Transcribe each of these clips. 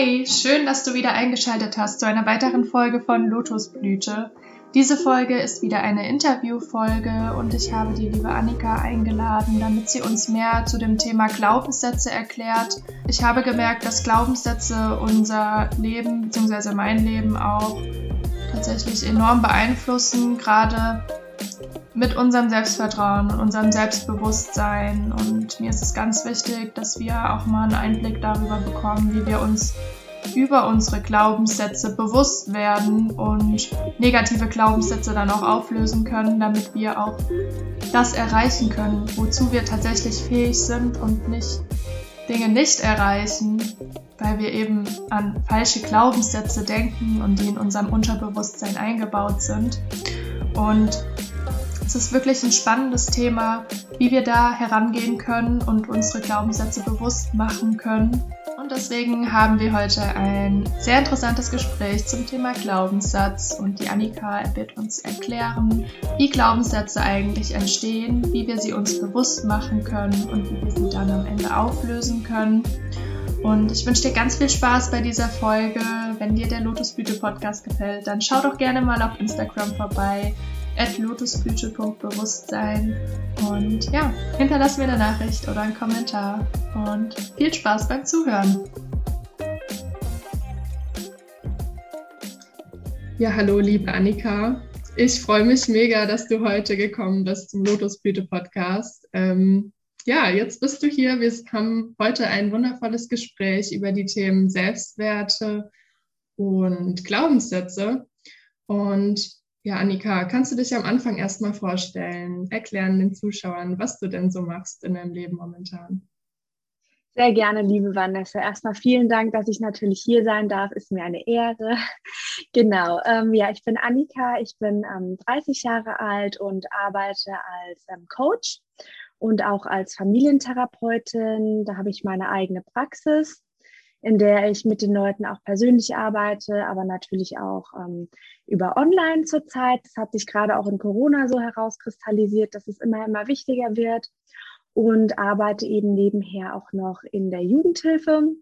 Hey, schön, dass du wieder eingeschaltet hast zu einer weiteren Folge von Lotusblüte. Diese Folge ist wieder eine Interviewfolge und ich habe die liebe Annika eingeladen, damit sie uns mehr zu dem Thema Glaubenssätze erklärt. Ich habe gemerkt, dass Glaubenssätze unser Leben bzw. mein Leben auch tatsächlich enorm beeinflussen, gerade mit unserem Selbstvertrauen und unserem Selbstbewusstsein. Und mir ist es ganz wichtig, dass wir auch mal einen Einblick darüber bekommen, wie wir uns über unsere Glaubenssätze bewusst werden und negative Glaubenssätze dann auch auflösen können, damit wir auch das erreichen können, wozu wir tatsächlich fähig sind und nicht Dinge nicht erreichen, weil wir eben an falsche Glaubenssätze denken und die in unserem Unterbewusstsein eingebaut sind. Und es ist wirklich ein spannendes Thema, wie wir da herangehen können und unsere Glaubenssätze bewusst machen können. Und deswegen haben wir heute ein sehr interessantes Gespräch zum Thema Glaubenssatz und die Annika wird uns erklären, wie Glaubenssätze eigentlich entstehen, wie wir sie uns bewusst machen können und wie wir sie dann am Ende auflösen können. Und ich wünsche dir ganz viel Spaß bei dieser Folge. Wenn dir der Lotusblüte Podcast gefällt, dann schau doch gerne mal auf Instagram vorbei at lotusblüte.bewusstsein. Und ja, hinterlass mir eine Nachricht oder einen Kommentar und viel Spaß beim Zuhören. Ja, hallo, liebe Annika. Ich freue mich mega, dass du heute gekommen bist zum Lotusblüte Podcast. Ähm, ja, jetzt bist du hier. Wir haben heute ein wundervolles Gespräch über die Themen Selbstwerte und Glaubenssätze. Und ja, Annika, kannst du dich am Anfang erstmal vorstellen, erklären den Zuschauern, was du denn so machst in deinem Leben momentan? Sehr gerne, liebe Vanessa. Erstmal vielen Dank, dass ich natürlich hier sein darf. Ist mir eine Ehre. genau. Ähm, ja, ich bin Annika. Ich bin ähm, 30 Jahre alt und arbeite als ähm, Coach und auch als Familientherapeutin. Da habe ich meine eigene Praxis in der ich mit den Leuten auch persönlich arbeite, aber natürlich auch ähm, über Online zurzeit. Das hat sich gerade auch in Corona so herauskristallisiert, dass es immer, immer wichtiger wird und arbeite eben nebenher auch noch in der Jugendhilfe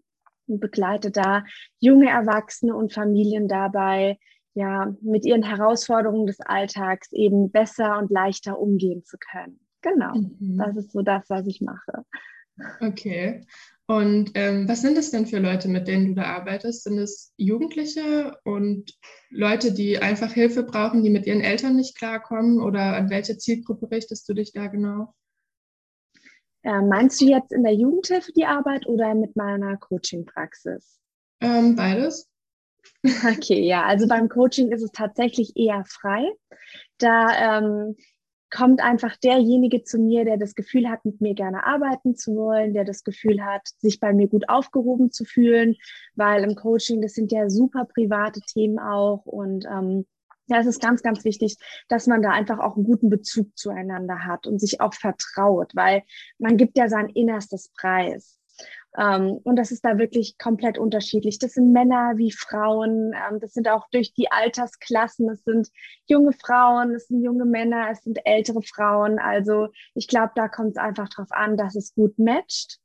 und begleite da junge Erwachsene und Familien dabei, ja, mit ihren Herausforderungen des Alltags eben besser und leichter umgehen zu können. Genau, mhm. das ist so das, was ich mache. Okay. Und ähm, was sind es denn für Leute, mit denen du da arbeitest? Sind es Jugendliche und Leute, die einfach Hilfe brauchen, die mit ihren Eltern nicht klarkommen? Oder an welche Zielgruppe richtest du dich da genau? Äh, meinst du jetzt in der Jugendhilfe die Arbeit oder mit meiner Coaching-Praxis? Ähm, beides. Okay, ja, also beim Coaching ist es tatsächlich eher frei. Da ähm, kommt einfach derjenige zu mir, der das Gefühl hat, mit mir gerne arbeiten zu wollen, der das Gefühl hat, sich bei mir gut aufgehoben zu fühlen, weil im Coaching, das sind ja super private Themen auch und ähm, ja, es ist ganz, ganz wichtig, dass man da einfach auch einen guten Bezug zueinander hat und sich auch vertraut, weil man gibt ja sein innerstes Preis. Ähm, und das ist da wirklich komplett unterschiedlich. Das sind Männer wie Frauen, ähm, das sind auch durch die Altersklassen, es sind junge Frauen, es sind junge Männer, es sind ältere Frauen. Also ich glaube, da kommt es einfach darauf an, dass es gut matcht.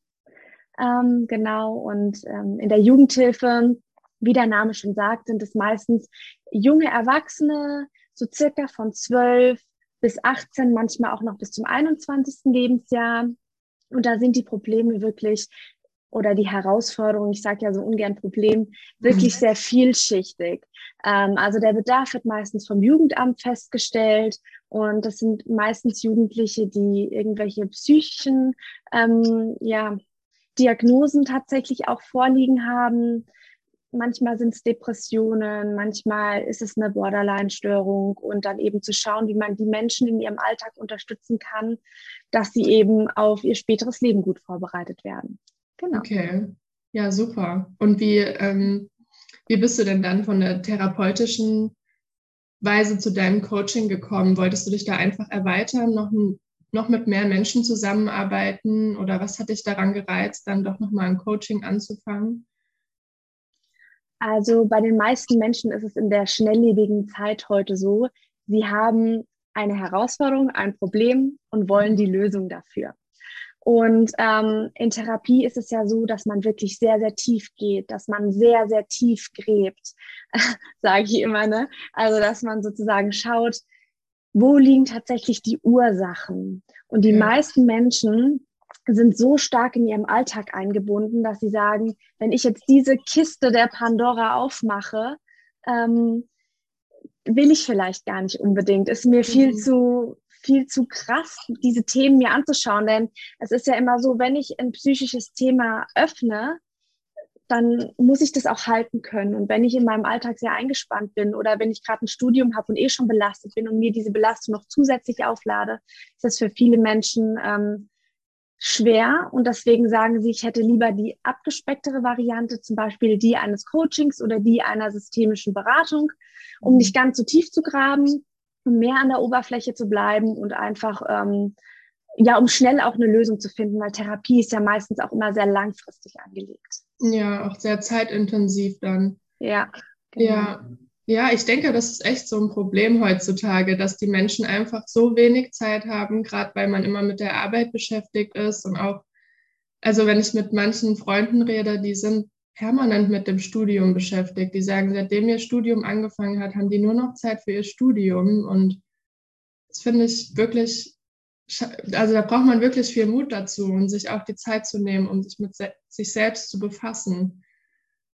Ähm, genau, und ähm, in der Jugendhilfe, wie der Name schon sagt, sind es meistens junge Erwachsene, so circa von 12 bis 18, manchmal auch noch bis zum 21. Lebensjahr. Und da sind die Probleme wirklich oder die Herausforderung, ich sage ja so ungern Problem, wirklich mhm. sehr vielschichtig. Ähm, also der Bedarf wird meistens vom Jugendamt festgestellt und das sind meistens Jugendliche, die irgendwelche psychischen ähm, ja, Diagnosen tatsächlich auch vorliegen haben. Manchmal sind es Depressionen, manchmal ist es eine Borderline-Störung und dann eben zu schauen, wie man die Menschen in ihrem Alltag unterstützen kann, dass sie eben auf ihr späteres Leben gut vorbereitet werden. Genau. Okay, ja, super. Und wie, ähm, wie bist du denn dann von der therapeutischen Weise zu deinem Coaching gekommen? Wolltest du dich da einfach erweitern, noch, noch mit mehr Menschen zusammenarbeiten? Oder was hat dich daran gereizt, dann doch nochmal ein Coaching anzufangen? Also bei den meisten Menschen ist es in der schnelllebigen Zeit heute so, sie haben eine Herausforderung, ein Problem und wollen die Lösung dafür. Und ähm, in Therapie ist es ja so, dass man wirklich sehr, sehr tief geht, dass man sehr, sehr tief gräbt, sage ich immer. Ne? Also, dass man sozusagen schaut, wo liegen tatsächlich die Ursachen. Und die ja. meisten Menschen sind so stark in ihrem Alltag eingebunden, dass sie sagen, wenn ich jetzt diese Kiste der Pandora aufmache, ähm, will ich vielleicht gar nicht unbedingt. Ist mir viel mhm. zu viel zu krass, diese Themen mir anzuschauen. Denn es ist ja immer so, wenn ich ein psychisches Thema öffne, dann muss ich das auch halten können. Und wenn ich in meinem Alltag sehr eingespannt bin oder wenn ich gerade ein Studium habe und eh schon belastet bin und mir diese Belastung noch zusätzlich auflade, ist das für viele Menschen ähm, schwer. Und deswegen sagen sie, ich hätte lieber die abgespecktere Variante, zum Beispiel die eines Coachings oder die einer systemischen Beratung, um nicht ganz so tief zu graben mehr an der Oberfläche zu bleiben und einfach, ähm, ja, um schnell auch eine Lösung zu finden, weil Therapie ist ja meistens auch immer sehr langfristig angelegt. Ja, auch sehr zeitintensiv dann. Ja. Genau. Ja. Ja, ich denke, das ist echt so ein Problem heutzutage, dass die Menschen einfach so wenig Zeit haben, gerade weil man immer mit der Arbeit beschäftigt ist und auch, also wenn ich mit manchen Freunden rede, die sind permanent mit dem Studium beschäftigt. Die sagen, seitdem ihr Studium angefangen hat, haben die nur noch Zeit für ihr Studium. Und das finde ich wirklich, also da braucht man wirklich viel Mut dazu und sich auch die Zeit zu nehmen, um sich mit se sich selbst zu befassen.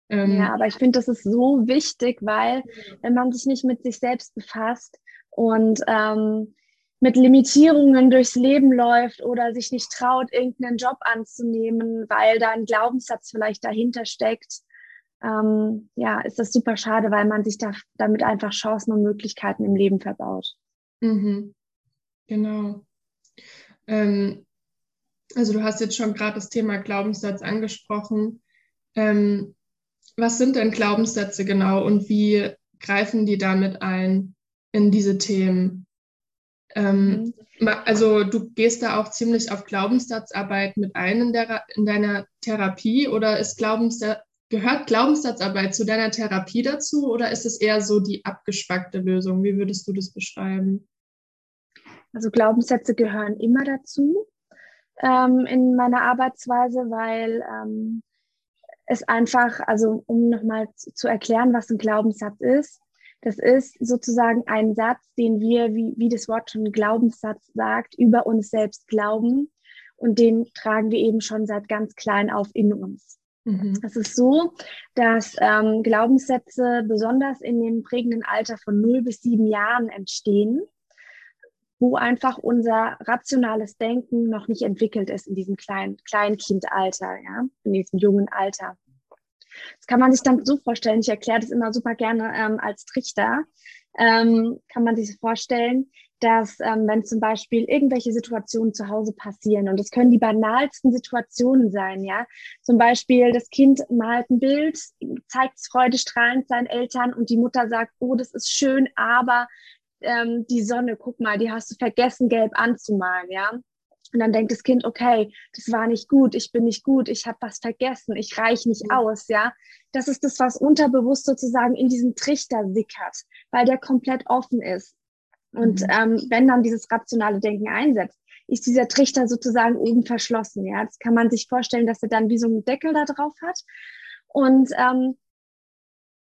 Ähm, ja, aber ich finde, das ist so wichtig, weil wenn man sich nicht mit sich selbst befasst und ähm, mit Limitierungen durchs Leben läuft oder sich nicht traut, irgendeinen Job anzunehmen, weil da ein Glaubenssatz vielleicht dahinter steckt, ähm, ja, ist das super schade, weil man sich da, damit einfach Chancen und Möglichkeiten im Leben verbaut. Mhm. Genau. Ähm, also du hast jetzt schon gerade das Thema Glaubenssatz angesprochen. Ähm, was sind denn Glaubenssätze genau und wie greifen die damit ein in diese Themen? Ähm, mhm. also du gehst da auch ziemlich auf Glaubenssatzarbeit mit ein in, der, in deiner Therapie oder ist Glaubenssatz, gehört Glaubenssatzarbeit zu deiner Therapie dazu oder ist es eher so die abgespackte Lösung? Wie würdest du das beschreiben? Also Glaubenssätze gehören immer dazu ähm, in meiner Arbeitsweise, weil ähm, es einfach, also um nochmal zu erklären, was ein Glaubenssatz ist, das ist sozusagen ein Satz, den wir, wie, wie das Wort schon Glaubenssatz sagt, über uns selbst glauben. Und den tragen wir eben schon seit ganz klein auf in uns. Mhm. Es ist so, dass ähm, Glaubenssätze besonders in dem prägenden Alter von 0 bis 7 Jahren entstehen, wo einfach unser rationales Denken noch nicht entwickelt ist in diesem kleinen Kleinkindalter, ja, in diesem jungen Alter. Das kann man sich dann so vorstellen, ich erkläre das immer super gerne ähm, als Trichter, ähm, kann man sich vorstellen, dass ähm, wenn zum Beispiel irgendwelche Situationen zu Hause passieren und es können die banalsten Situationen sein, ja, zum Beispiel das Kind malt ein Bild, zeigt es freudestrahlend seinen Eltern und die Mutter sagt, oh, das ist schön, aber ähm, die Sonne, guck mal, die hast du vergessen, gelb anzumalen, ja. Und dann denkt das Kind, okay, das war nicht gut, ich bin nicht gut, ich habe was vergessen, ich reiche nicht aus, ja. Das ist das, was unterbewusst sozusagen in diesen Trichter sickert, weil der komplett offen ist. Und mhm. ähm, wenn dann dieses rationale Denken einsetzt, ist dieser Trichter sozusagen oben verschlossen, ja. Das kann man sich vorstellen, dass er dann wie so einen Deckel da drauf hat. Und ähm,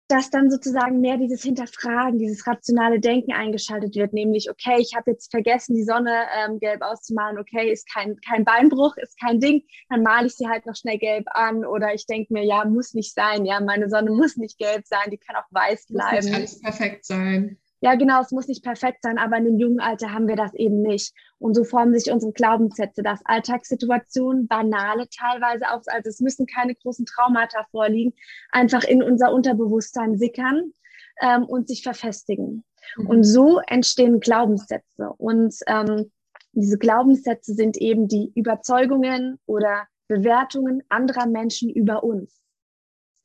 dass dann sozusagen mehr dieses Hinterfragen, dieses rationale Denken eingeschaltet wird, nämlich, okay, ich habe jetzt vergessen, die Sonne ähm, gelb auszumalen, okay, ist kein, kein Beinbruch, ist kein Ding, dann male ich sie halt noch schnell gelb an. Oder ich denke mir, ja, muss nicht sein, ja, meine Sonne muss nicht gelb sein, die kann auch weiß bleiben. Muss nicht alles perfekt sein ja, genau, es muss nicht perfekt sein, aber in dem jungen Alter haben wir das eben nicht. Und so formen sich unsere Glaubenssätze, dass Alltagssituationen, banale teilweise auch, also es müssen keine großen Traumata vorliegen, einfach in unser Unterbewusstsein sickern ähm, und sich verfestigen. Mhm. Und so entstehen Glaubenssätze. Und ähm, diese Glaubenssätze sind eben die Überzeugungen oder Bewertungen anderer Menschen über uns.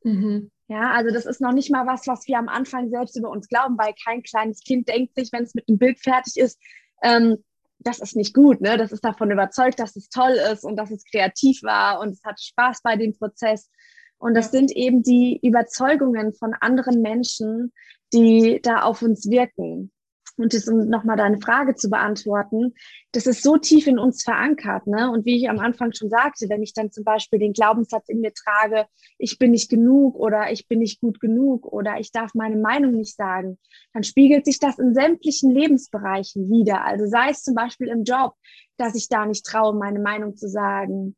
Mhm. Ja, also das ist noch nicht mal was, was wir am Anfang selbst über uns glauben, weil kein kleines Kind denkt sich, wenn es mit einem Bild fertig ist, ähm, das ist nicht gut, ne? Das ist davon überzeugt, dass es toll ist und dass es kreativ war und es hat Spaß bei dem Prozess. Und das sind eben die Überzeugungen von anderen Menschen, die da auf uns wirken. Und das, um nochmal deine Frage zu beantworten, das ist so tief in uns verankert, ne? Und wie ich am Anfang schon sagte, wenn ich dann zum Beispiel den Glaubenssatz in mir trage, ich bin nicht genug oder ich bin nicht gut genug oder ich darf meine Meinung nicht sagen, dann spiegelt sich das in sämtlichen Lebensbereichen wieder. Also sei es zum Beispiel im Job, dass ich da nicht traue, meine Meinung zu sagen,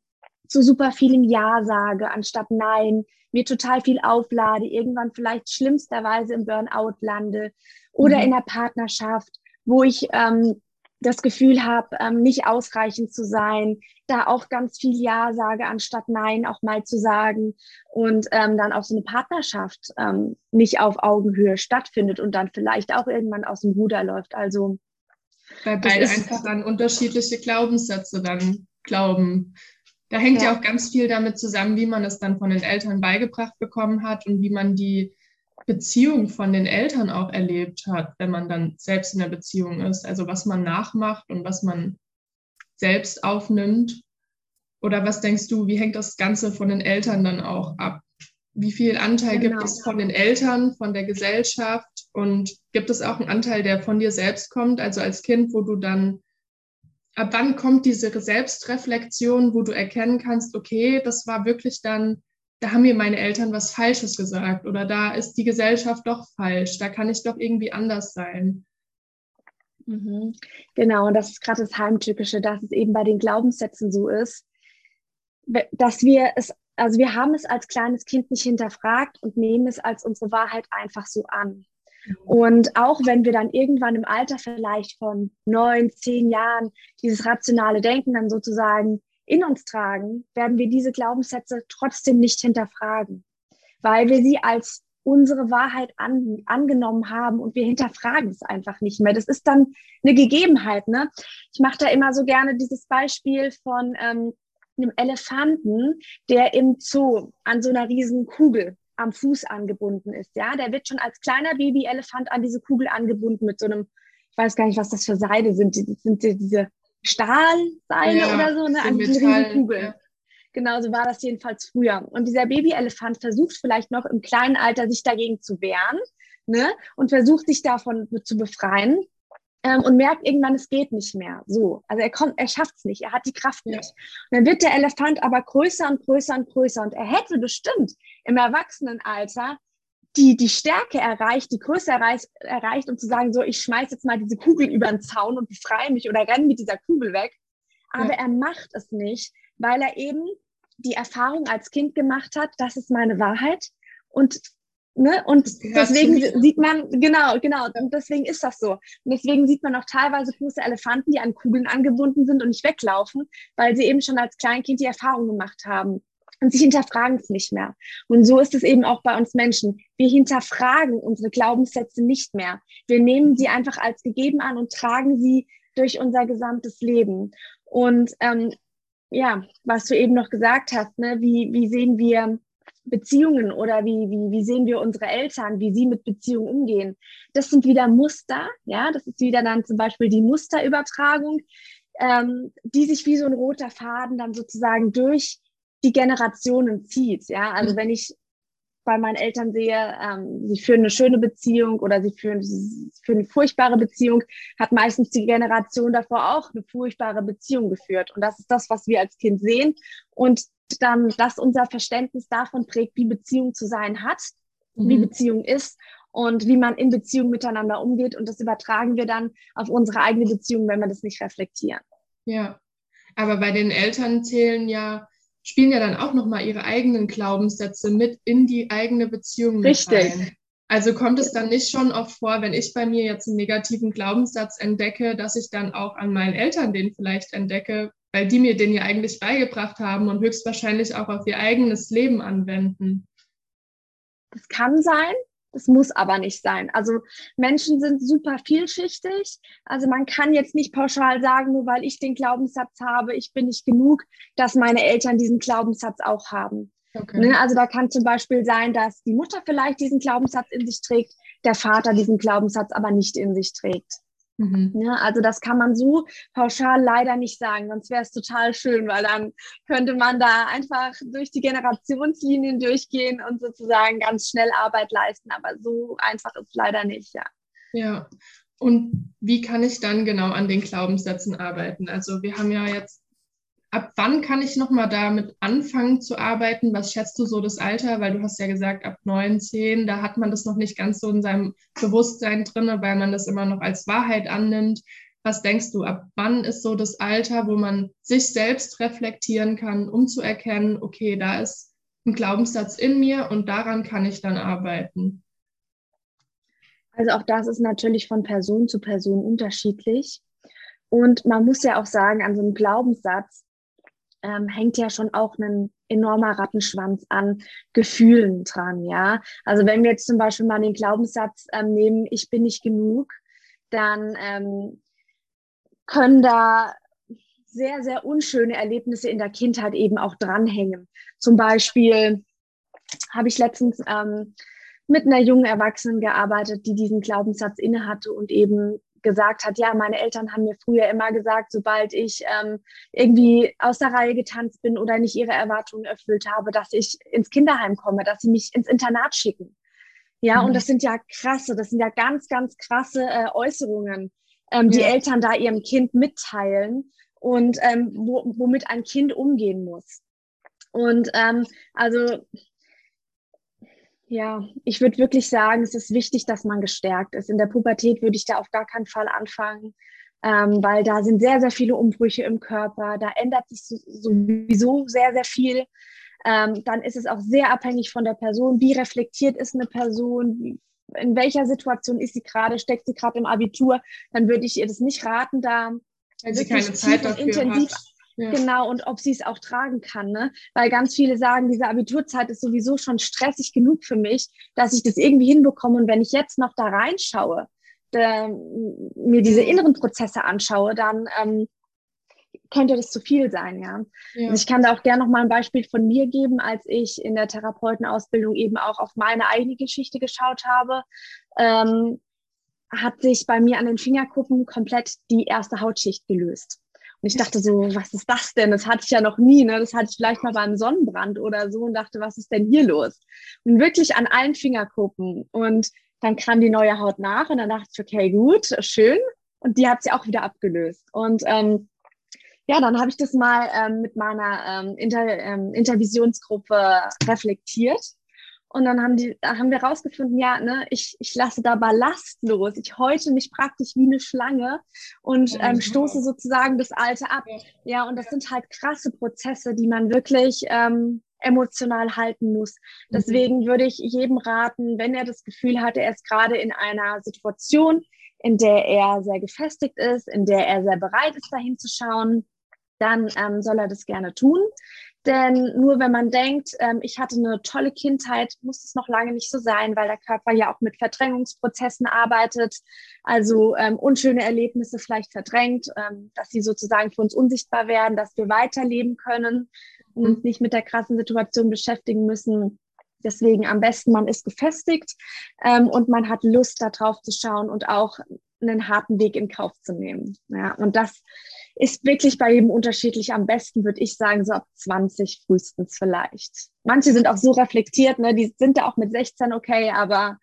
zu super vielem Ja sage anstatt Nein, mir total viel auflade, irgendwann vielleicht schlimmsterweise im Burnout lande oder mhm. in der Partnerschaft, wo ich ähm, das Gefühl habe, ähm, nicht ausreichend zu sein, da auch ganz viel Ja sage, anstatt Nein auch mal zu sagen und ähm, dann auch so eine Partnerschaft ähm, nicht auf Augenhöhe stattfindet und dann vielleicht auch irgendwann aus dem Ruder läuft. Also weil beide einfach dann unterschiedliche Glaubenssätze dann glauben. Da hängt ja. ja auch ganz viel damit zusammen, wie man es dann von den Eltern beigebracht bekommen hat und wie man die Beziehung von den Eltern auch erlebt hat, wenn man dann selbst in der Beziehung ist. Also was man nachmacht und was man selbst aufnimmt. Oder was denkst du, wie hängt das Ganze von den Eltern dann auch ab? Wie viel Anteil genau. gibt es von den Eltern, von der Gesellschaft? Und gibt es auch einen Anteil, der von dir selbst kommt, also als Kind, wo du dann, ab wann kommt diese Selbstreflexion, wo du erkennen kannst, okay, das war wirklich dann da haben mir meine Eltern was Falsches gesagt oder da ist die Gesellschaft doch falsch, da kann ich doch irgendwie anders sein. Mhm. Genau, und das ist gerade das Heimtypische, dass es eben bei den Glaubenssätzen so ist, dass wir es, also wir haben es als kleines Kind nicht hinterfragt und nehmen es als unsere Wahrheit einfach so an. Mhm. Und auch wenn wir dann irgendwann im Alter vielleicht von neun, zehn Jahren dieses rationale Denken dann sozusagen in uns tragen, werden wir diese Glaubenssätze trotzdem nicht hinterfragen, weil wir sie als unsere Wahrheit an, angenommen haben und wir hinterfragen es einfach nicht mehr. Das ist dann eine Gegebenheit. Ne? Ich mache da immer so gerne dieses Beispiel von ähm, einem Elefanten, der im Zoo an so einer riesen Kugel am Fuß angebunden ist. Ja, der wird schon als kleiner Babyelefant an diese Kugel angebunden mit so einem, ich weiß gar nicht, was das für Seide sind. Das sind diese Stahlseile ja, oder so, ne, an diesen Riesenkugel. Ja. Genau so war das jedenfalls früher. Und dieser Babyelefant versucht vielleicht noch im kleinen Alter sich dagegen zu wehren ne, und versucht sich davon zu befreien ähm, und merkt irgendwann, es geht nicht mehr. So, also er kommt, er schafft es nicht, er hat die Kraft nicht. Und dann wird der Elefant aber größer und größer und größer und er hätte bestimmt im Erwachsenenalter die, die Stärke erreicht, die Größe erreicht, erreicht, um zu sagen, so, ich schmeiß jetzt mal diese Kugel über den Zaun und befreie mich oder renne mit dieser Kugel weg. Aber ja. er macht es nicht, weil er eben die Erfahrung als Kind gemacht hat, das ist meine Wahrheit. Und, ne, und deswegen sieht man, genau, genau, und deswegen ist das so. Und deswegen sieht man auch teilweise große Elefanten, die an Kugeln angebunden sind und nicht weglaufen, weil sie eben schon als Kleinkind die Erfahrung gemacht haben und sie hinterfragen es nicht mehr. Und so ist es eben auch bei uns Menschen. Wir hinterfragen unsere Glaubenssätze nicht mehr. Wir nehmen sie einfach als gegeben an und tragen sie durch unser gesamtes Leben. Und ähm, ja, was du eben noch gesagt hast, ne, wie, wie sehen wir Beziehungen oder wie, wie, wie sehen wir unsere Eltern, wie sie mit Beziehungen umgehen. Das sind wieder Muster, ja, das ist wieder dann zum Beispiel die Musterübertragung, ähm, die sich wie so ein roter Faden dann sozusagen durch die Generationen zieht. Ja, also mhm. wenn ich bei meinen Eltern sehe, ähm, sie führen eine schöne Beziehung oder sie führen, sie führen eine furchtbare Beziehung, hat meistens die Generation davor auch eine furchtbare Beziehung geführt. Und das ist das, was wir als Kind sehen. Und dann, dass unser Verständnis davon prägt, wie Beziehung zu sein hat, mhm. wie Beziehung ist und wie man in Beziehung miteinander umgeht. Und das übertragen wir dann auf unsere eigene Beziehung, wenn wir das nicht reflektieren. Ja, aber bei den Eltern zählen ja spielen ja dann auch nochmal ihre eigenen Glaubenssätze mit in die eigene Beziehung mit Richtig. rein. Also kommt es dann nicht schon oft vor, wenn ich bei mir jetzt einen negativen Glaubenssatz entdecke, dass ich dann auch an meinen Eltern den vielleicht entdecke, weil die mir den ja eigentlich beigebracht haben und höchstwahrscheinlich auch auf ihr eigenes Leben anwenden. Das kann sein. Das muss aber nicht sein. Also Menschen sind super vielschichtig. Also man kann jetzt nicht pauschal sagen, nur weil ich den Glaubenssatz habe, ich bin nicht genug, dass meine Eltern diesen Glaubenssatz auch haben. Okay. Ne? Also da kann zum Beispiel sein, dass die Mutter vielleicht diesen Glaubenssatz in sich trägt, der Vater diesen Glaubenssatz aber nicht in sich trägt. Mhm. Ja, also das kann man so pauschal leider nicht sagen, sonst wäre es total schön, weil dann könnte man da einfach durch die Generationslinien durchgehen und sozusagen ganz schnell Arbeit leisten. Aber so einfach ist es leider nicht, ja. Ja. Und wie kann ich dann genau an den Glaubenssätzen arbeiten? Also wir haben ja jetzt, ab wann kann ich nochmal damit anfangen zu arbeiten? Was schätzt du so das Alter? Weil du hast ja gesagt, ab neun, zehn, da hat man das noch nicht ganz so in seinem Bewusstsein drin, weil man das immer noch als Wahrheit annimmt. Was denkst du, ab wann ist so das Alter, wo man sich selbst reflektieren kann, um zu erkennen, okay, da ist ein Glaubenssatz in mir und daran kann ich dann arbeiten? Also auch das ist natürlich von Person zu Person unterschiedlich. Und man muss ja auch sagen, an so einem Glaubenssatz ähm, hängt ja schon auch ein enormer Rattenschwanz an Gefühlen dran, ja. Also wenn wir jetzt zum Beispiel mal den Glaubenssatz ähm, nehmen, ich bin nicht genug, dann ähm, können da sehr, sehr unschöne Erlebnisse in der Kindheit eben auch dranhängen. Zum Beispiel habe ich letztens ähm, mit einer jungen Erwachsenen gearbeitet, die diesen Glaubenssatz innehatte und eben gesagt hat, ja, meine Eltern haben mir früher immer gesagt, sobald ich ähm, irgendwie aus der Reihe getanzt bin oder nicht ihre Erwartungen erfüllt habe, dass ich ins Kinderheim komme, dass sie mich ins Internat schicken. Ja, mhm. und das sind ja krasse, das sind ja ganz, ganz krasse äh, Äußerungen, ähm, die Eltern da ihrem Kind mitteilen und ähm, wo, womit ein Kind umgehen muss. Und ähm, also ja, ich würde wirklich sagen, es ist wichtig, dass man gestärkt ist. In der Pubertät würde ich da auf gar keinen Fall anfangen, ähm, weil da sind sehr, sehr viele Umbrüche im Körper. Da ändert sich sowieso sehr, sehr viel. Ähm, dann ist es auch sehr abhängig von der Person. Wie reflektiert ist eine Person? in welcher Situation ist sie gerade, steckt sie gerade im Abitur, dann würde ich ihr das nicht raten, da wenn sie keine Zeit dafür intensiv hat. Ja. Genau, und ob sie es auch tragen kann, ne? Weil ganz viele sagen, diese Abiturzeit ist sowieso schon stressig genug für mich, dass ich das irgendwie hinbekomme. Und wenn ich jetzt noch da reinschaue, da, mir diese inneren Prozesse anschaue, dann ähm, könnte das zu viel sein, ja. ja. Also ich kann da auch gerne noch mal ein Beispiel von mir geben, als ich in der Therapeutenausbildung eben auch auf meine eigene Geschichte geschaut habe. Ähm, hat sich bei mir an den Fingerkuppen komplett die erste Hautschicht gelöst. Und ich dachte so, was ist das denn? Das hatte ich ja noch nie. Ne? Das hatte ich vielleicht mal beim Sonnenbrand oder so und dachte, was ist denn hier los? Und wirklich an allen Fingerkuppen. Und dann kam die neue Haut nach und dann dachte ich, okay, gut, schön. Und die hat sie auch wieder abgelöst. Und ähm, ja, dann habe ich das mal ähm, mit meiner ähm, Inter, ähm, Intervisionsgruppe reflektiert. Und dann haben, die, da haben wir rausgefunden, ja, ne, ich, ich lasse da Ballast los. Ich häute mich praktisch wie eine Schlange und ähm, stoße sozusagen das Alte ab. Ja, und das sind halt krasse Prozesse, die man wirklich ähm, emotional halten muss. Mhm. Deswegen würde ich jedem raten, wenn er das Gefühl hat, er ist gerade in einer Situation, in der er sehr gefestigt ist, in der er sehr bereit ist, dahin zu schauen, dann ähm, soll er das gerne tun. Denn nur wenn man denkt, ähm, ich hatte eine tolle Kindheit, muss es noch lange nicht so sein, weil der Körper ja auch mit Verdrängungsprozessen arbeitet, also ähm, unschöne Erlebnisse vielleicht verdrängt, ähm, dass sie sozusagen für uns unsichtbar werden, dass wir weiterleben können und uns nicht mit der krassen Situation beschäftigen müssen. Deswegen am besten, man ist gefestigt ähm, und man hat Lust, da drauf zu schauen und auch einen harten Weg in Kauf zu nehmen. Ja, und das ist wirklich bei jedem unterschiedlich. Am besten würde ich sagen, so ab 20 frühestens vielleicht. Manche sind auch so reflektiert, ne? die sind da auch mit 16 okay, aber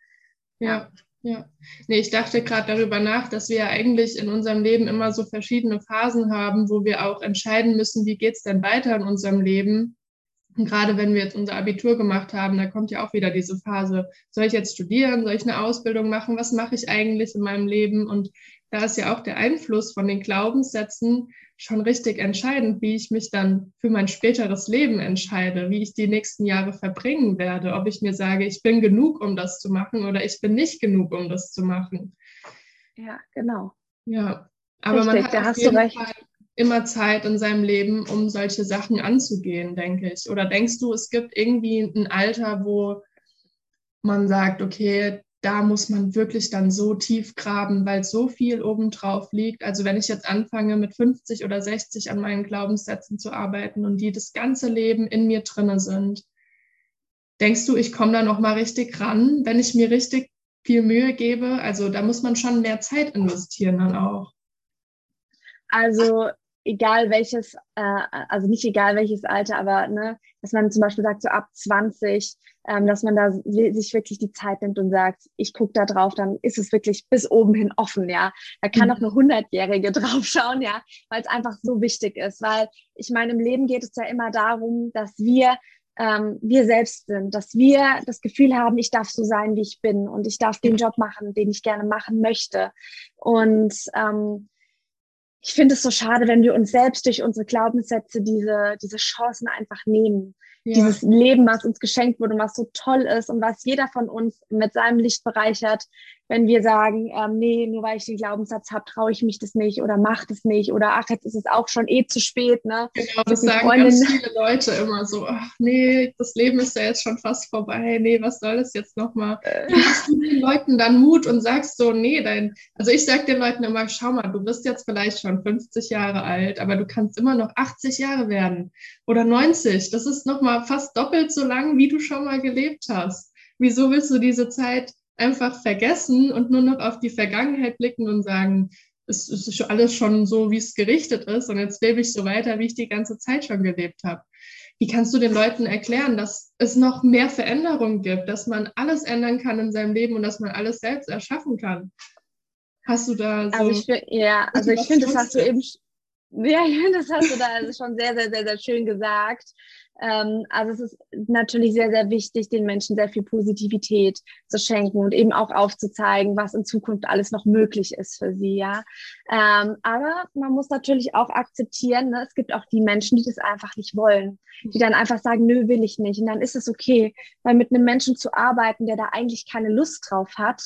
ja. Ja, nee, ich dachte gerade darüber nach, dass wir eigentlich in unserem Leben immer so verschiedene Phasen haben, wo wir auch entscheiden müssen, wie geht es denn weiter in unserem Leben. Und gerade wenn wir jetzt unser Abitur gemacht haben, da kommt ja auch wieder diese Phase, soll ich jetzt studieren, soll ich eine Ausbildung machen, was mache ich eigentlich in meinem Leben? Und da ist ja auch der Einfluss von den Glaubenssätzen schon richtig entscheidend, wie ich mich dann für mein späteres Leben entscheide, wie ich die nächsten Jahre verbringen werde, ob ich mir sage, ich bin genug, um das zu machen oder ich bin nicht genug, um das zu machen. Ja, genau. Ja, aber richtig, man hat auf jeden Fall immer Zeit in seinem Leben, um solche Sachen anzugehen, denke ich. Oder denkst du, es gibt irgendwie ein Alter, wo man sagt, okay, da muss man wirklich dann so tief graben, weil so viel obendrauf liegt. Also wenn ich jetzt anfange, mit 50 oder 60 an meinen Glaubenssätzen zu arbeiten und die das ganze Leben in mir drinne sind, denkst du, ich komme da noch mal richtig ran, wenn ich mir richtig viel Mühe gebe? Also da muss man schon mehr Zeit investieren dann auch. Also egal welches, äh, also nicht egal welches Alter, aber ne, dass man zum Beispiel sagt, so ab 20, ähm, dass man da sich wirklich die Zeit nimmt und sagt, ich gucke da drauf, dann ist es wirklich bis oben hin offen, ja. Da kann mhm. auch eine Hundertjährige draufschauen, ja, weil es einfach so wichtig ist. Weil ich meine, im Leben geht es ja immer darum, dass wir ähm, wir selbst sind, dass wir das Gefühl haben, ich darf so sein, wie ich bin und ich darf den Job machen, den ich gerne machen möchte. Und ähm, ich finde es so schade, wenn wir uns selbst durch unsere Glaubenssätze diese, diese Chancen einfach nehmen. Ja. Dieses Leben, was uns geschenkt wurde und was so toll ist und was jeder von uns mit seinem Licht bereichert, wenn wir sagen, ähm, nee, nur weil ich den Glaubenssatz habe, traue ich mich das nicht oder mache das nicht oder ach, jetzt ist es auch schon eh zu spät. Ne? Genau, das sagen Freundin, ganz viele Leute immer so, ach nee, das Leben ist ja jetzt schon fast vorbei, nee, was soll das jetzt nochmal? Äh. Wie hast du den Leuten dann Mut und sagst so, nee, dein, also ich sage den Leuten immer, schau mal, du bist jetzt vielleicht schon 50 Jahre alt, aber du kannst immer noch 80 Jahre werden oder 90. Das ist nochmal fast doppelt so lang, wie du schon mal gelebt hast. Wieso willst du diese Zeit einfach vergessen und nur noch auf die Vergangenheit blicken und sagen, es ist alles schon so, wie es gerichtet ist und jetzt lebe ich so weiter, wie ich die ganze Zeit schon gelebt habe. Wie kannst du den Leuten erklären, dass es noch mehr Veränderungen gibt, dass man alles ändern kann in seinem Leben und dass man alles selbst erschaffen kann? Hast du da so. Also ich, ja, also ich finde, das hast du eben. Ja, das hast du da also schon sehr, sehr, sehr, sehr schön gesagt. Ähm, also es ist natürlich sehr, sehr wichtig, den Menschen sehr viel Positivität zu schenken und eben auch aufzuzeigen, was in Zukunft alles noch möglich ist für sie, ja. Ähm, aber man muss natürlich auch akzeptieren, ne, es gibt auch die Menschen, die das einfach nicht wollen, die dann einfach sagen, nö, will ich nicht. Und dann ist es okay, weil mit einem Menschen zu arbeiten, der da eigentlich keine Lust drauf hat,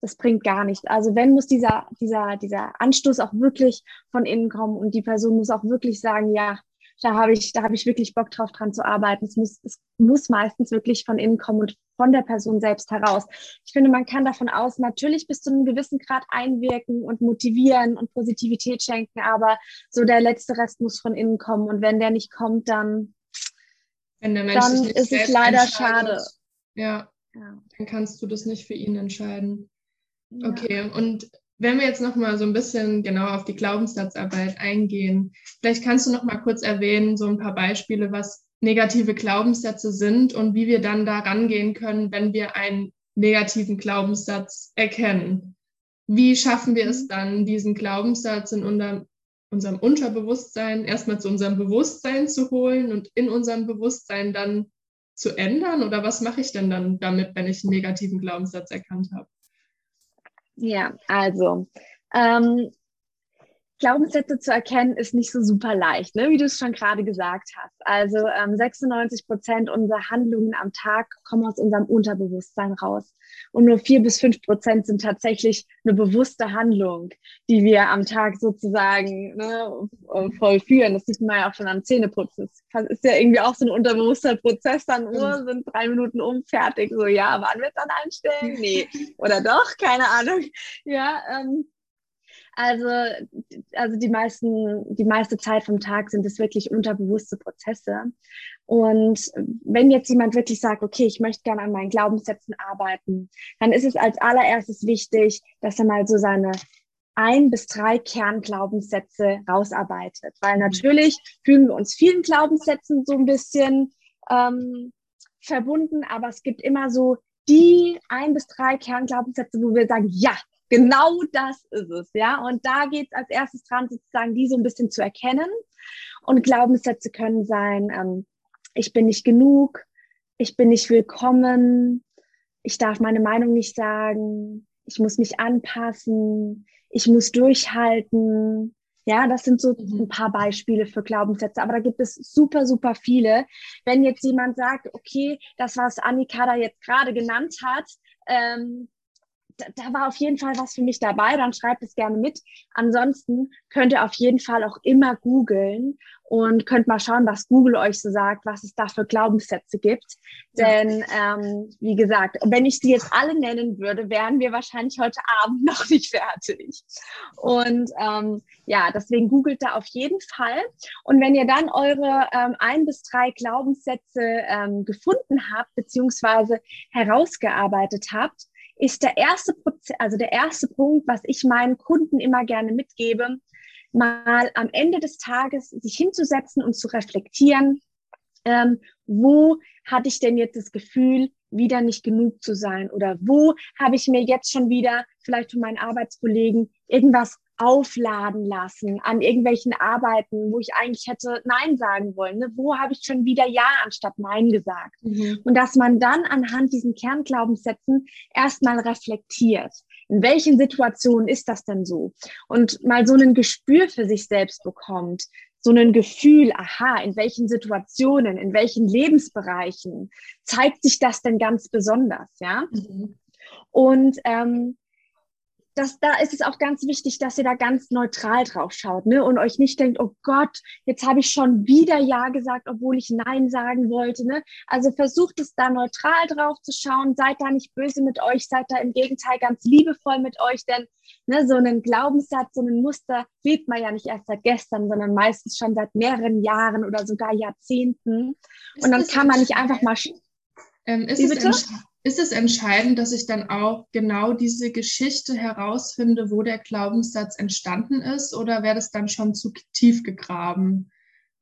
das bringt gar nichts. Also wenn muss dieser, dieser, dieser Anstoß auch wirklich von innen kommen und die Person muss auch wirklich sagen, ja, da habe ich, da habe ich wirklich Bock drauf, dran zu arbeiten. Es muss, es muss meistens wirklich von innen kommen und von der Person selbst heraus. Ich finde, man kann davon aus natürlich bis zu einem gewissen Grad einwirken und motivieren und Positivität schenken, aber so der letzte Rest muss von innen kommen. Und wenn der nicht kommt, dann, dann ist es leider schade. Ja, ja, dann kannst du das nicht für ihn entscheiden. Ja. Okay, und wenn wir jetzt noch mal so ein bisschen genau auf die Glaubenssatzarbeit eingehen, vielleicht kannst du noch mal kurz erwähnen, so ein paar Beispiele, was negative Glaubenssätze sind und wie wir dann da rangehen können, wenn wir einen negativen Glaubenssatz erkennen. Wie schaffen wir es mhm. dann, diesen Glaubenssatz in unserem, unserem Unterbewusstsein erstmal zu unserem Bewusstsein zu holen und in unserem Bewusstsein dann zu ändern? Oder was mache ich denn dann damit, wenn ich einen negativen Glaubenssatz erkannt habe? Ja, also ähm, Glaubenssätze zu erkennen ist nicht so super leicht, ne? wie du es schon gerade gesagt hast. Also ähm, 96 Prozent unserer Handlungen am Tag kommen aus unserem Unterbewusstsein raus. Und nur vier bis fünf Prozent sind tatsächlich eine bewusste Handlung, die wir am Tag sozusagen ne, vollführen. Das sieht man ja auch schon am Zähneputzen. Das ist ja irgendwie auch so ein unterbewusster Prozess. Dann oh, sind drei Minuten um, fertig. So, ja, wann wird dann einstellen? Nee. Oder doch? Keine Ahnung. Ja, ähm, also, also die meisten, die meiste Zeit vom Tag sind es wirklich unterbewusste Prozesse. Und wenn jetzt jemand wirklich sagt, okay, ich möchte gerne an meinen Glaubenssätzen arbeiten, dann ist es als allererstes wichtig, dass er mal so seine ein bis drei Kernglaubenssätze rausarbeitet. Weil mhm. natürlich fühlen wir uns vielen Glaubenssätzen so ein bisschen ähm, verbunden, aber es gibt immer so die ein bis drei Kernglaubenssätze, wo wir sagen, ja, Genau das ist es, ja. Und da geht es als erstes dran, sozusagen die so ein bisschen zu erkennen. Und Glaubenssätze können sein, ähm, ich bin nicht genug, ich bin nicht willkommen, ich darf meine Meinung nicht sagen, ich muss mich anpassen, ich muss durchhalten. Ja, das sind so mhm. ein paar Beispiele für Glaubenssätze, aber da gibt es super, super viele. Wenn jetzt jemand sagt, okay, das, was Annika da jetzt gerade genannt hat, ähm, da war auf jeden Fall was für mich dabei, dann schreibt es gerne mit. Ansonsten könnt ihr auf jeden Fall auch immer googeln und könnt mal schauen, was Google euch so sagt, was es da für Glaubenssätze gibt. Ja. Denn ähm, wie gesagt, wenn ich die jetzt alle nennen würde, wären wir wahrscheinlich heute Abend noch nicht fertig. Und ähm, ja, deswegen googelt da auf jeden Fall. Und wenn ihr dann eure ähm, ein bis drei Glaubenssätze ähm, gefunden habt, beziehungsweise herausgearbeitet habt, ist der erste Prozess, also der erste Punkt, was ich meinen Kunden immer gerne mitgebe, mal am Ende des Tages sich hinzusetzen und zu reflektieren, ähm, wo hatte ich denn jetzt das Gefühl, wieder nicht genug zu sein? Oder wo habe ich mir jetzt schon wieder vielleicht von meinen Arbeitskollegen irgendwas aufladen lassen an irgendwelchen Arbeiten, wo ich eigentlich hätte Nein sagen wollen? Ne? Wo habe ich schon wieder Ja anstatt Nein gesagt? Mhm. Und dass man dann anhand diesen Kernglaubenssätzen erstmal reflektiert. In welchen Situationen ist das denn so? Und mal so ein Gespür für sich selbst bekommt, so ein Gefühl, aha, in welchen Situationen, in welchen Lebensbereichen zeigt sich das denn ganz besonders, ja? Mhm. Und ähm, das, da ist es auch ganz wichtig, dass ihr da ganz neutral drauf schaut ne? und euch nicht denkt, oh Gott, jetzt habe ich schon wieder Ja gesagt, obwohl ich Nein sagen wollte. Ne? Also versucht es da neutral drauf zu schauen, seid da nicht böse mit euch, seid da im Gegenteil ganz liebevoll mit euch, denn ne, so einen Glaubenssatz, so ein Muster lebt man ja nicht erst seit gestern, sondern meistens schon seit mehreren Jahren oder sogar Jahrzehnten. Und dann kann man nicht einfach mal... Ähm, ist, es ist es entscheidend, dass ich dann auch genau diese Geschichte herausfinde, wo der Glaubenssatz entstanden ist, oder wäre das dann schon zu tief gegraben?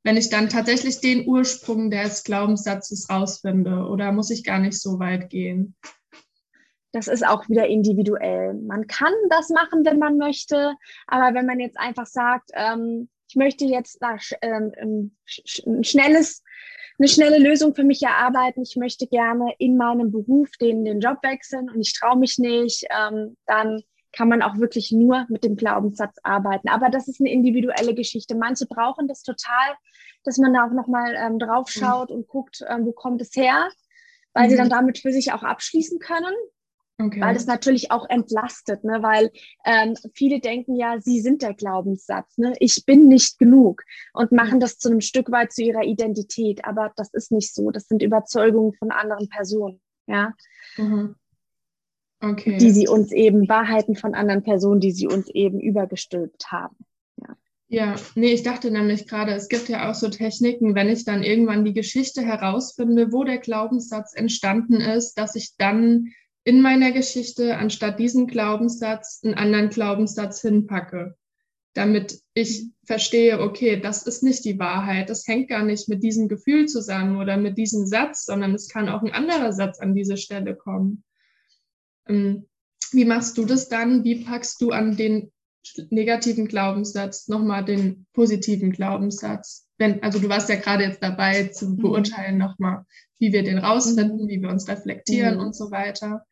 Wenn ich dann tatsächlich den Ursprung des Glaubenssatzes rausfinde, oder muss ich gar nicht so weit gehen? Das ist auch wieder individuell. Man kann das machen, wenn man möchte, aber wenn man jetzt einfach sagt, ähm, ich möchte jetzt da, ähm, ein schnelles eine schnelle Lösung für mich erarbeiten. Ich möchte gerne in meinem Beruf den, den Job wechseln und ich traue mich nicht, ähm, dann kann man auch wirklich nur mit dem Glaubenssatz arbeiten. Aber das ist eine individuelle Geschichte. Manche brauchen das total, dass man da auch nochmal ähm, drauf schaut mhm. und guckt, ähm, wo kommt es her, weil mhm. sie dann damit für sich auch abschließen können. Okay. Weil das natürlich auch entlastet, ne? weil ähm, viele denken ja, sie sind der Glaubenssatz, ne? ich bin nicht genug und machen das zu einem Stück weit zu ihrer Identität. Aber das ist nicht so. Das sind Überzeugungen von anderen Personen, ja. Mhm. Okay. Die sie uns eben, Wahrheiten von anderen Personen, die sie uns eben übergestülpt haben. Ja. Ja, nee, ich dachte nämlich gerade, es gibt ja auch so Techniken, wenn ich dann irgendwann die Geschichte herausfinde, wo der Glaubenssatz entstanden ist, dass ich dann in meiner Geschichte anstatt diesen Glaubenssatz einen anderen Glaubenssatz hinpacke, damit ich verstehe, okay, das ist nicht die Wahrheit, das hängt gar nicht mit diesem Gefühl zusammen oder mit diesem Satz, sondern es kann auch ein anderer Satz an diese Stelle kommen. Ähm, wie machst du das dann? Wie packst du an den negativen Glaubenssatz nochmal den positiven Glaubenssatz? Wenn, also du warst ja gerade jetzt dabei zu mhm. beurteilen nochmal, wie wir den rausfinden, wie wir uns reflektieren mhm. und so weiter.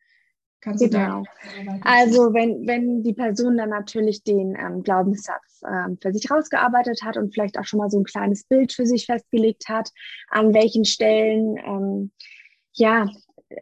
Kannst genau. du da also wenn, wenn die Person dann natürlich den ähm, Glaubenssatz ähm, für sich rausgearbeitet hat und vielleicht auch schon mal so ein kleines Bild für sich festgelegt hat, an welchen Stellen, ähm, ja,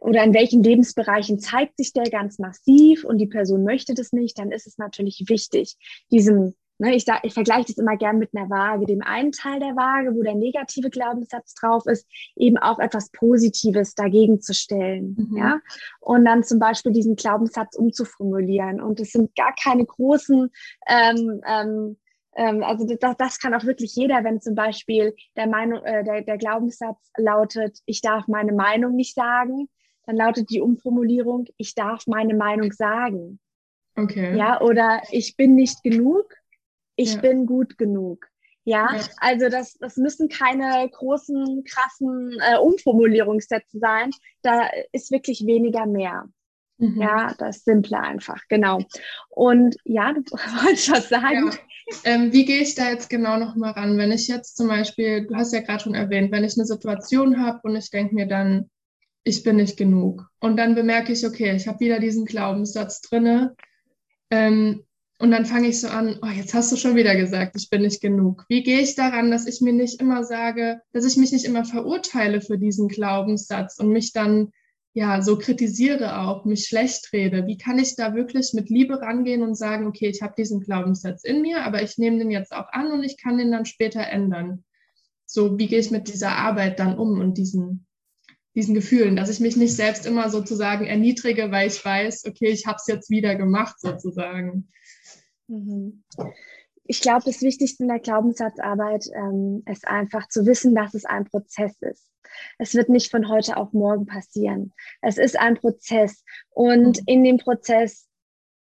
oder in welchen Lebensbereichen zeigt sich der ganz massiv und die Person möchte das nicht, dann ist es natürlich wichtig, diesem Ne, ich, ich vergleiche das immer gern mit einer Waage, dem einen Teil der Waage, wo der negative Glaubenssatz drauf ist, eben auch etwas Positives dagegen zu stellen. Mhm. Ja? Und dann zum Beispiel diesen Glaubenssatz umzuformulieren. Und es sind gar keine großen, ähm, ähm, ähm, also das, das kann auch wirklich jeder, wenn zum Beispiel der, Meinung, äh, der, der Glaubenssatz lautet, ich darf meine Meinung nicht sagen, dann lautet die Umformulierung, ich darf meine Meinung sagen. Okay. Ja, oder ich bin nicht genug ich ja. bin gut genug. Ja, ja, also das, das müssen keine großen, krassen äh, Umformulierungssätze sein. Da ist wirklich weniger mehr. Mhm. Ja, das ist simpler einfach, genau. Und ja, du wolltest was sagen. Ja. Ähm, wie gehe ich da jetzt genau nochmal ran? Wenn ich jetzt zum Beispiel, du hast ja gerade schon erwähnt, wenn ich eine Situation habe und ich denke mir dann, ich bin nicht genug. Und dann bemerke ich, okay, ich habe wieder diesen Glaubenssatz drinne. Ähm, und dann fange ich so an, oh, jetzt hast du schon wieder gesagt, ich bin nicht genug. Wie gehe ich daran, dass ich mir nicht immer sage, dass ich mich nicht immer verurteile für diesen Glaubenssatz und mich dann ja so kritisiere auch, mich schlecht rede? Wie kann ich da wirklich mit Liebe rangehen und sagen, okay, ich habe diesen Glaubenssatz in mir, aber ich nehme den jetzt auch an und ich kann den dann später ändern? So, wie gehe ich mit dieser Arbeit dann um und diesen, diesen Gefühlen, dass ich mich nicht selbst immer sozusagen erniedrige, weil ich weiß, okay, ich habe es jetzt wieder gemacht sozusagen. Mhm. Ich glaube, das Wichtigste in der Glaubenssatzarbeit ähm, ist einfach zu wissen, dass es ein Prozess ist. Es wird nicht von heute auf morgen passieren. Es ist ein Prozess. Und mhm. in dem Prozess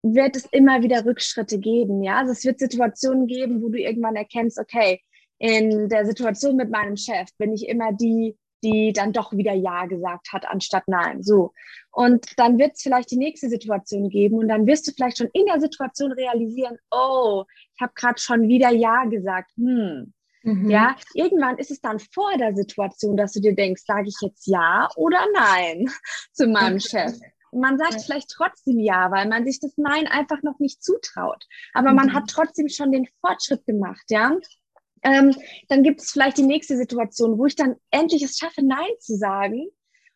wird es immer wieder Rückschritte geben. Ja, also es wird Situationen geben, wo du irgendwann erkennst, okay, in der Situation mit meinem Chef bin ich immer die, die dann doch wieder Ja gesagt hat, anstatt Nein. So. Und dann wird es vielleicht die nächste Situation geben und dann wirst du vielleicht schon in der Situation realisieren, oh, ich habe gerade schon wieder Ja gesagt. Hm. Mhm. Ja, irgendwann ist es dann vor der Situation, dass du dir denkst, sage ich jetzt Ja oder Nein zu meinem Chef. Und man sagt vielleicht trotzdem Ja, weil man sich das Nein einfach noch nicht zutraut. Aber mhm. man hat trotzdem schon den Fortschritt gemacht, ja. Ähm, dann gibt es vielleicht die nächste Situation, wo ich dann endlich es schaffe, Nein zu sagen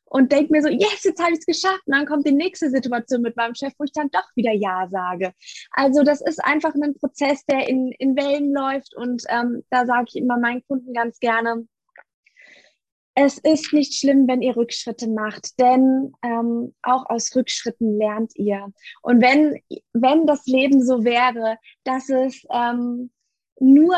und denke mir so, yes, jetzt habe ich es geschafft. Und dann kommt die nächste Situation mit meinem Chef, wo ich dann doch wieder Ja sage. Also das ist einfach ein Prozess, der in, in Wellen läuft und ähm, da sage ich immer meinen Kunden ganz gerne, es ist nicht schlimm, wenn ihr Rückschritte macht, denn ähm, auch aus Rückschritten lernt ihr. Und wenn, wenn das Leben so wäre, dass es ähm, nur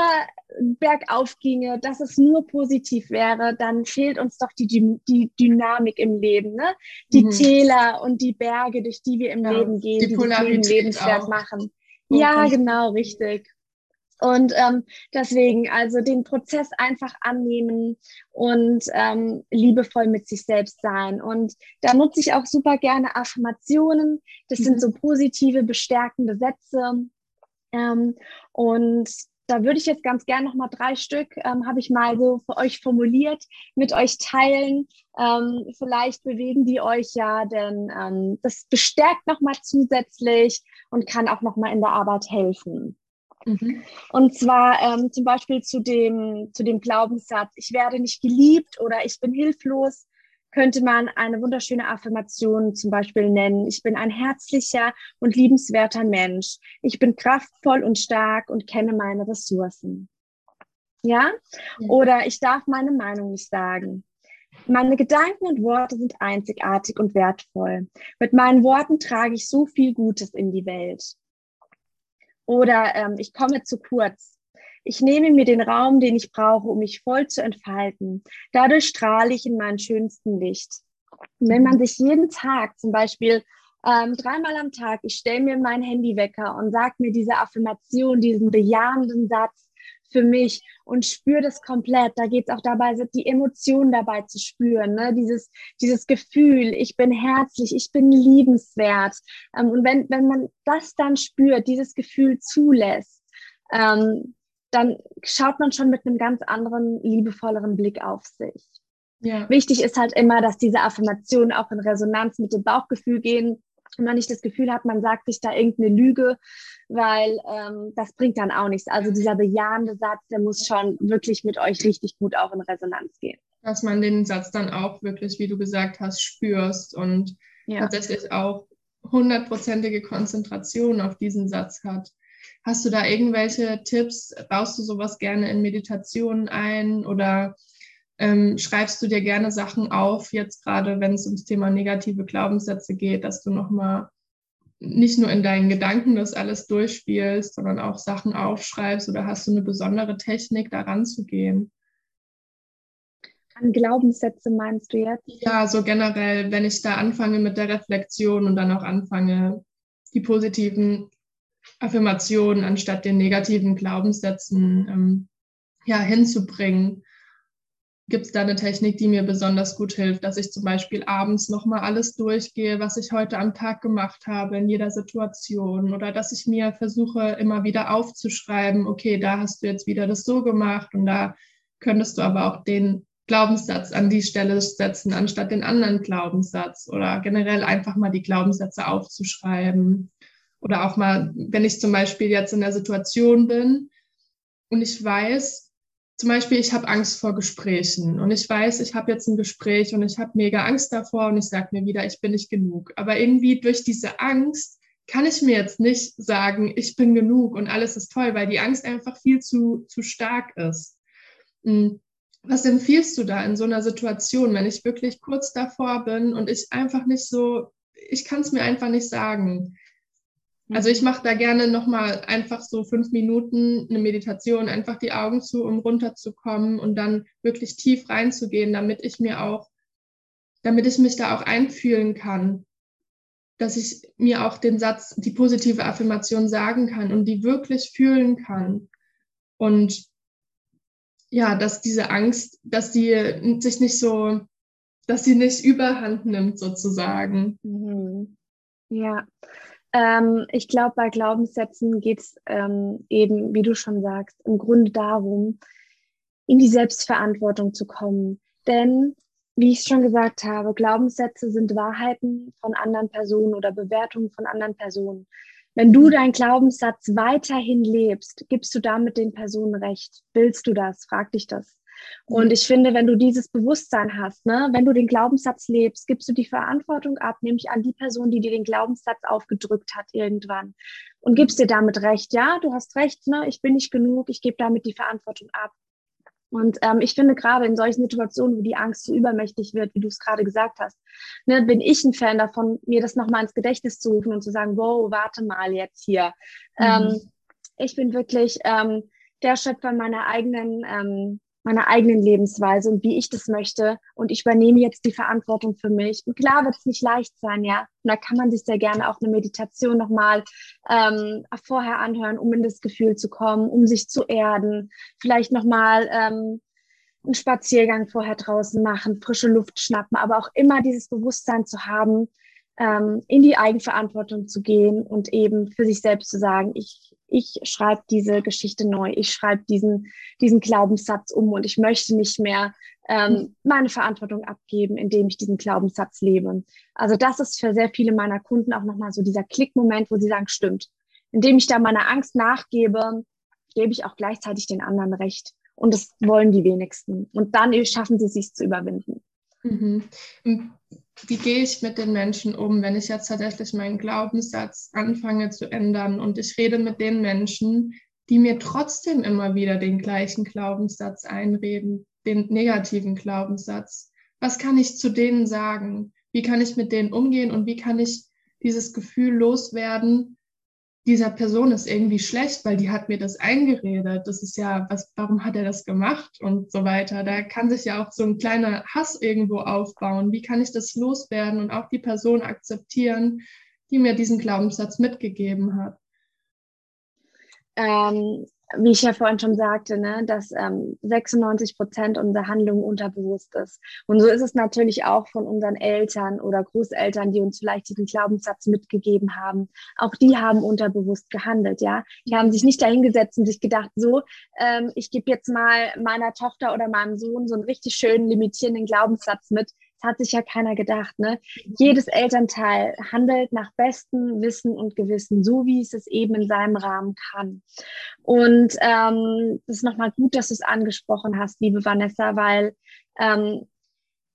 bergauf ginge, dass es nur positiv wäre, dann fehlt uns doch die, die Dynamik im Leben, ne? Die mhm. Täler und die Berge, durch die wir im ja, Leben gehen, die, die das Leben lebenswert auch. machen. Ja, genau, richtig. Und ähm, deswegen, also den Prozess einfach annehmen und ähm, liebevoll mit sich selbst sein. Und da nutze ich auch super gerne Affirmationen. Das mhm. sind so positive, bestärkende Sätze. Ähm, und da würde ich jetzt ganz gerne noch mal drei Stück, ähm, habe ich mal so für euch formuliert, mit euch teilen. Ähm, vielleicht bewegen die euch ja, denn ähm, das bestärkt noch mal zusätzlich und kann auch noch mal in der Arbeit helfen. Mhm. Und zwar ähm, zum Beispiel zu dem, zu dem Glaubenssatz, ich werde nicht geliebt oder ich bin hilflos könnte man eine wunderschöne Affirmation zum Beispiel nennen. Ich bin ein herzlicher und liebenswerter Mensch. Ich bin kraftvoll und stark und kenne meine Ressourcen. Ja? Oder ich darf meine Meinung nicht sagen. Meine Gedanken und Worte sind einzigartig und wertvoll. Mit meinen Worten trage ich so viel Gutes in die Welt. Oder ähm, ich komme zu kurz. Ich nehme mir den Raum, den ich brauche, um mich voll zu entfalten. Dadurch strahle ich in meinem schönsten Licht. Und wenn man sich jeden Tag zum Beispiel ähm, dreimal am Tag, ich stelle mir meinen Handywecker und sage mir diese Affirmation, diesen bejahenden Satz für mich und spüre das komplett. Da geht es auch dabei, die Emotionen dabei zu spüren, ne? dieses, dieses Gefühl, ich bin herzlich, ich bin liebenswert. Ähm, und wenn, wenn man das dann spürt, dieses Gefühl zulässt, ähm, dann schaut man schon mit einem ganz anderen, liebevolleren Blick auf sich. Ja. Wichtig ist halt immer, dass diese Affirmationen auch in Resonanz mit dem Bauchgefühl gehen und man nicht das Gefühl hat, man sagt sich da irgendeine Lüge, weil ähm, das bringt dann auch nichts. Also dieser bejahende Satz, der muss schon wirklich mit euch richtig gut auch in Resonanz gehen. Dass man den Satz dann auch wirklich, wie du gesagt hast, spürst und ja. tatsächlich auch hundertprozentige Konzentration auf diesen Satz hat. Hast du da irgendwelche Tipps? Baust du sowas gerne in Meditationen ein oder ähm, schreibst du dir gerne Sachen auf, jetzt gerade wenn es ums Thema negative Glaubenssätze geht, dass du nochmal nicht nur in deinen Gedanken das alles durchspielst, sondern auch Sachen aufschreibst oder hast du eine besondere Technik, daran zu gehen? An Glaubenssätze meinst du jetzt? Ja, so generell, wenn ich da anfange mit der Reflexion und dann auch anfange, die positiven Affirmationen anstatt den negativen Glaubenssätzen ähm, ja, hinzubringen. Gibt es da eine Technik, die mir besonders gut hilft, dass ich zum Beispiel abends nochmal alles durchgehe, was ich heute am Tag gemacht habe in jeder Situation oder dass ich mir versuche, immer wieder aufzuschreiben, okay, da hast du jetzt wieder das so gemacht und da könntest du aber auch den Glaubenssatz an die Stelle setzen, anstatt den anderen Glaubenssatz oder generell einfach mal die Glaubenssätze aufzuschreiben. Oder auch mal, wenn ich zum Beispiel jetzt in der Situation bin und ich weiß, zum Beispiel, ich habe Angst vor Gesprächen und ich weiß, ich habe jetzt ein Gespräch und ich habe mega Angst davor und ich sage mir wieder, ich bin nicht genug. Aber irgendwie durch diese Angst kann ich mir jetzt nicht sagen, ich bin genug und alles ist toll, weil die Angst einfach viel zu, zu stark ist. Hm. Was empfiehlst du da in so einer Situation, wenn ich wirklich kurz davor bin und ich einfach nicht so, ich kann es mir einfach nicht sagen. Also ich mache da gerne nochmal einfach so fünf Minuten eine Meditation, einfach die Augen zu, um runterzukommen und dann wirklich tief reinzugehen, damit ich mir auch, damit ich mich da auch einfühlen kann. dass ich mir auch den Satz, die positive Affirmation sagen kann und die wirklich fühlen kann. Und ja, dass diese Angst, dass die sich nicht so, dass sie nicht überhand nimmt sozusagen. Mhm. Ja, ähm, ich glaube, bei Glaubenssätzen geht es ähm, eben, wie du schon sagst, im Grunde darum, in die Selbstverantwortung zu kommen. Denn, wie ich schon gesagt habe, Glaubenssätze sind Wahrheiten von anderen Personen oder Bewertungen von anderen Personen. Wenn du deinen Glaubenssatz weiterhin lebst, gibst du damit den Personen recht. Willst du das? Frag dich das. Und mhm. ich finde, wenn du dieses Bewusstsein hast, ne, wenn du den Glaubenssatz lebst, gibst du die Verantwortung ab, nämlich an die Person, die dir den Glaubenssatz aufgedrückt hat irgendwann und gibst dir damit recht. Ja, du hast recht, ne, ich bin nicht genug, ich gebe damit die Verantwortung ab. Und ähm, ich finde gerade in solchen Situationen, wo die Angst so übermächtig wird, wie du es gerade gesagt hast, ne, bin ich ein Fan davon, mir das nochmal ins Gedächtnis zu rufen und zu sagen, wow, warte mal jetzt hier. Mhm. Ähm, ich bin wirklich ähm, der Schöpfer meiner eigenen ähm, meiner eigenen Lebensweise und wie ich das möchte. Und ich übernehme jetzt die Verantwortung für mich. Und klar wird es nicht leicht sein, ja. Und da kann man sich sehr gerne auch eine Meditation nochmal ähm, vorher anhören, um in das Gefühl zu kommen, um sich zu erden. Vielleicht nochmal ähm, einen Spaziergang vorher draußen machen, frische Luft schnappen, aber auch immer dieses Bewusstsein zu haben, ähm, in die Eigenverantwortung zu gehen und eben für sich selbst zu sagen, ich, ich schreibe diese Geschichte neu, ich schreibe diesen, diesen Glaubenssatz um und ich möchte nicht mehr ähm, meine Verantwortung abgeben, indem ich diesen Glaubenssatz lebe. Also das ist für sehr viele meiner Kunden auch nochmal so dieser Klickmoment, wo sie sagen, stimmt. Indem ich da meiner Angst nachgebe, gebe ich auch gleichzeitig den anderen recht. Und das wollen die wenigsten. Und dann schaffen sie es, sich zu überwinden. Mhm wie gehe ich mit den Menschen um, wenn ich jetzt tatsächlich meinen Glaubenssatz anfange zu ändern und ich rede mit den Menschen, die mir trotzdem immer wieder den gleichen Glaubenssatz einreden, den negativen Glaubenssatz. Was kann ich zu denen sagen? Wie kann ich mit denen umgehen und wie kann ich dieses Gefühl loswerden, dieser Person ist irgendwie schlecht, weil die hat mir das eingeredet. Das ist ja, was, warum hat er das gemacht und so weiter. Da kann sich ja auch so ein kleiner Hass irgendwo aufbauen. Wie kann ich das loswerden und auch die Person akzeptieren, die mir diesen Glaubenssatz mitgegeben hat? Ähm, wie ich ja vorhin schon sagte, ne, dass ähm, 96 Prozent unserer Handlungen unterbewusst ist. Und so ist es natürlich auch von unseren Eltern oder Großeltern, die uns vielleicht diesen Glaubenssatz mitgegeben haben. Auch die haben unterbewusst gehandelt, ja. Die haben sich nicht dahingesetzt und sich gedacht, so, ähm, ich gebe jetzt mal meiner Tochter oder meinem Sohn so einen richtig schönen limitierenden Glaubenssatz mit, das hat sich ja keiner gedacht. Ne? Jedes Elternteil handelt nach bestem Wissen und Gewissen, so wie es es eben in seinem Rahmen kann. Und ähm, das ist nochmal gut, dass du es angesprochen hast, liebe Vanessa, weil ähm,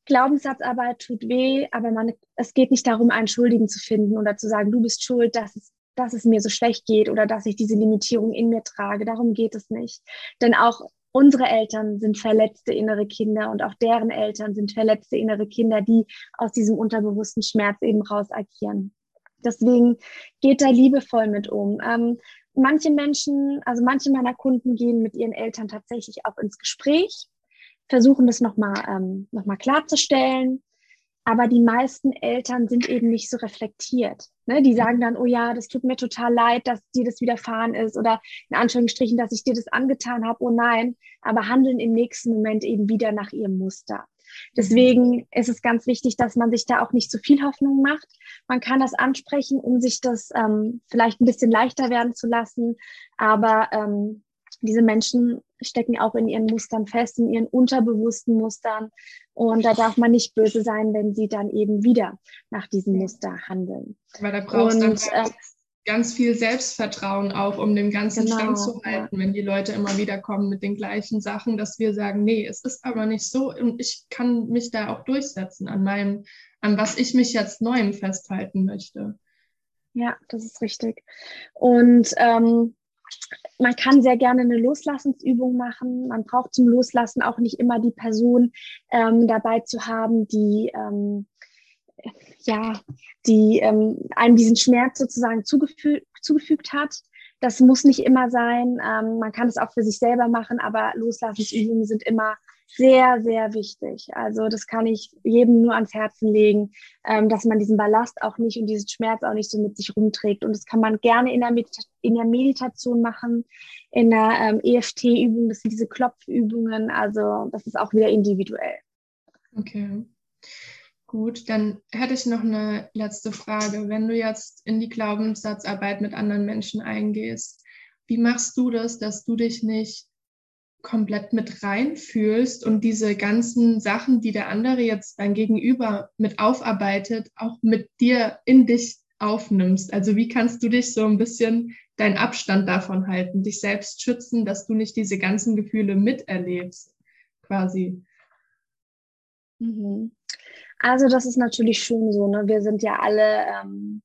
Glaubenssatzarbeit tut weh, aber man, es geht nicht darum, einen Schuldigen zu finden oder zu sagen, du bist schuld, dass es, dass es mir so schlecht geht oder dass ich diese Limitierung in mir trage. Darum geht es nicht. Denn auch unsere Eltern sind verletzte innere Kinder und auch deren Eltern sind verletzte innere Kinder, die aus diesem unterbewussten Schmerz eben raus agieren. Deswegen geht da liebevoll mit um. Ähm, manche Menschen, also manche meiner Kunden gehen mit ihren Eltern tatsächlich auch ins Gespräch, versuchen das nochmal ähm, noch klarzustellen, aber die meisten Eltern sind eben nicht so reflektiert. Ne? Die sagen dann, oh ja, das tut mir total leid, dass dir das widerfahren ist oder in Anführungsstrichen, dass ich dir das angetan habe, oh nein, aber handeln im nächsten Moment eben wieder nach ihrem Muster. Deswegen ist es ganz wichtig, dass man sich da auch nicht zu viel Hoffnung macht. Man kann das ansprechen, um sich das ähm, vielleicht ein bisschen leichter werden zu lassen. Aber ähm, diese Menschen stecken auch in ihren Mustern fest, in ihren unterbewussten Mustern. Und da darf man nicht böse sein, wenn sie dann eben wieder nach diesem Muster handeln. Weil da brauchst du äh, ganz viel Selbstvertrauen auch, um dem Ganzen genau, standzuhalten, ja. wenn die Leute immer wieder kommen mit den gleichen Sachen, dass wir sagen, nee, es ist aber nicht so und ich kann mich da auch durchsetzen an meinem, an was ich mich jetzt neuem festhalten möchte. Ja, das ist richtig. Und ähm, man kann sehr gerne eine Loslassensübung machen. Man braucht zum Loslassen auch nicht immer die Person ähm, dabei zu haben, die ähm, ja, die ähm, einem diesen Schmerz sozusagen zugefü zugefügt hat. Das muss nicht immer sein. Ähm, man kann es auch für sich selber machen, aber Loslassensübungen sind immer sehr, sehr wichtig. Also das kann ich jedem nur ans Herzen legen, ähm, dass man diesen Ballast auch nicht und diesen Schmerz auch nicht so mit sich rumträgt. Und das kann man gerne in der, Medita in der Meditation machen, in der ähm, EFT-Übung, das sind diese Klopfübungen. Also das ist auch wieder individuell. Okay. Gut, dann hätte ich noch eine letzte Frage. Wenn du jetzt in die Glaubenssatzarbeit mit anderen Menschen eingehst, wie machst du das, dass du dich nicht komplett mit reinfühlst und diese ganzen Sachen, die der andere jetzt dein Gegenüber mit aufarbeitet, auch mit dir in dich aufnimmst? Also wie kannst du dich so ein bisschen deinen Abstand davon halten, dich selbst schützen, dass du nicht diese ganzen Gefühle miterlebst, quasi? Mhm. Also das ist natürlich schon so. Ne? Wir sind ja alle ähm,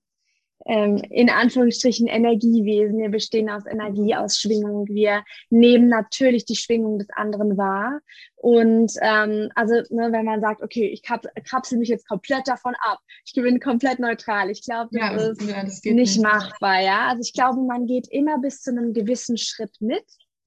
ähm, in Anführungsstrichen Energiewesen. Wir bestehen aus Energie, aus Schwingung. Wir nehmen natürlich die Schwingung des anderen wahr. Und ähm, also, ne, wenn man sagt, okay, ich kap kapsel mich jetzt komplett davon ab, ich bin komplett neutral. Ich glaube, das, ja, ist ja, das nicht, nicht machbar. Ja, also ich glaube, man geht immer bis zu einem gewissen Schritt mit.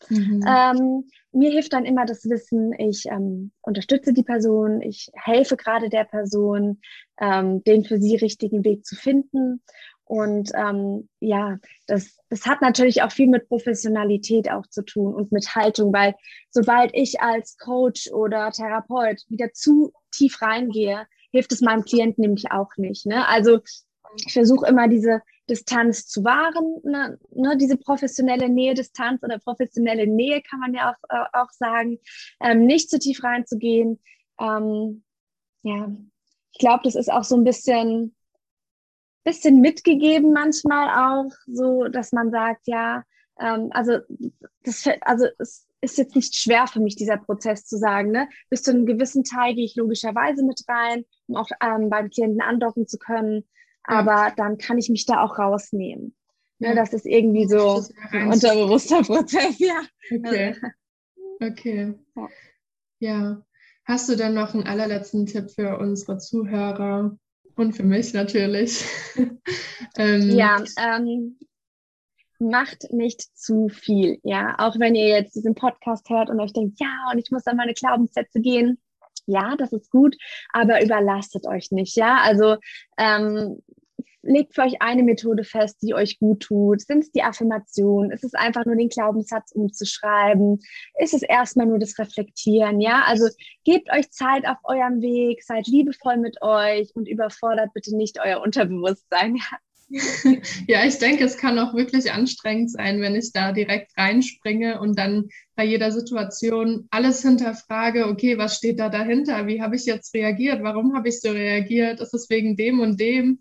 Mhm. Ähm, mir hilft dann immer das Wissen, ich ähm, unterstütze die Person, ich helfe gerade der Person, ähm, den für sie richtigen Weg zu finden. Und ähm, ja, das, das hat natürlich auch viel mit Professionalität auch zu tun und mit Haltung, weil sobald ich als Coach oder Therapeut wieder zu tief reingehe, hilft es meinem Klienten nämlich auch nicht. Ne? Also ich versuche immer diese Distanz zu wahren, ne, ne, diese professionelle Nähe, Distanz oder professionelle Nähe kann man ja auch, äh, auch sagen, ähm, nicht zu tief reinzugehen. Ähm, ja, ich glaube, das ist auch so ein bisschen bisschen mitgegeben manchmal auch, so dass man sagt, ja, ähm, also das, also es ist jetzt nicht schwer für mich, dieser Prozess zu sagen. Ne? Bis zu einem gewissen Teil gehe ich logischerweise mit rein, um auch ähm, beim Klienten andocken zu können. Aber dann kann ich mich da auch rausnehmen. Ne? Ja. Das ist irgendwie so ein unterbewusster Prozess, ja. Okay. Okay. Ja. ja. Hast du dann noch einen allerletzten Tipp für unsere Zuhörer, und für mich natürlich. ähm, ja, ähm, macht nicht zu viel. Ja, auch wenn ihr jetzt diesen Podcast hört und euch denkt, ja, und ich muss an meine Glaubenssätze gehen. Ja, das ist gut, aber überlastet euch nicht. Ja, also ähm, legt für euch eine Methode fest, die euch gut tut. Sind es die Affirmationen? Ist es einfach nur den Glaubenssatz umzuschreiben? Ist es erstmal nur das Reflektieren? Ja, also gebt euch Zeit auf eurem Weg, seid liebevoll mit euch und überfordert bitte nicht euer Unterbewusstsein. Ja. Ja, ich denke, es kann auch wirklich anstrengend sein, wenn ich da direkt reinspringe und dann bei jeder Situation alles hinterfrage, okay, was steht da dahinter? Wie habe ich jetzt reagiert? Warum habe ich so reagiert? Ist es wegen dem und dem?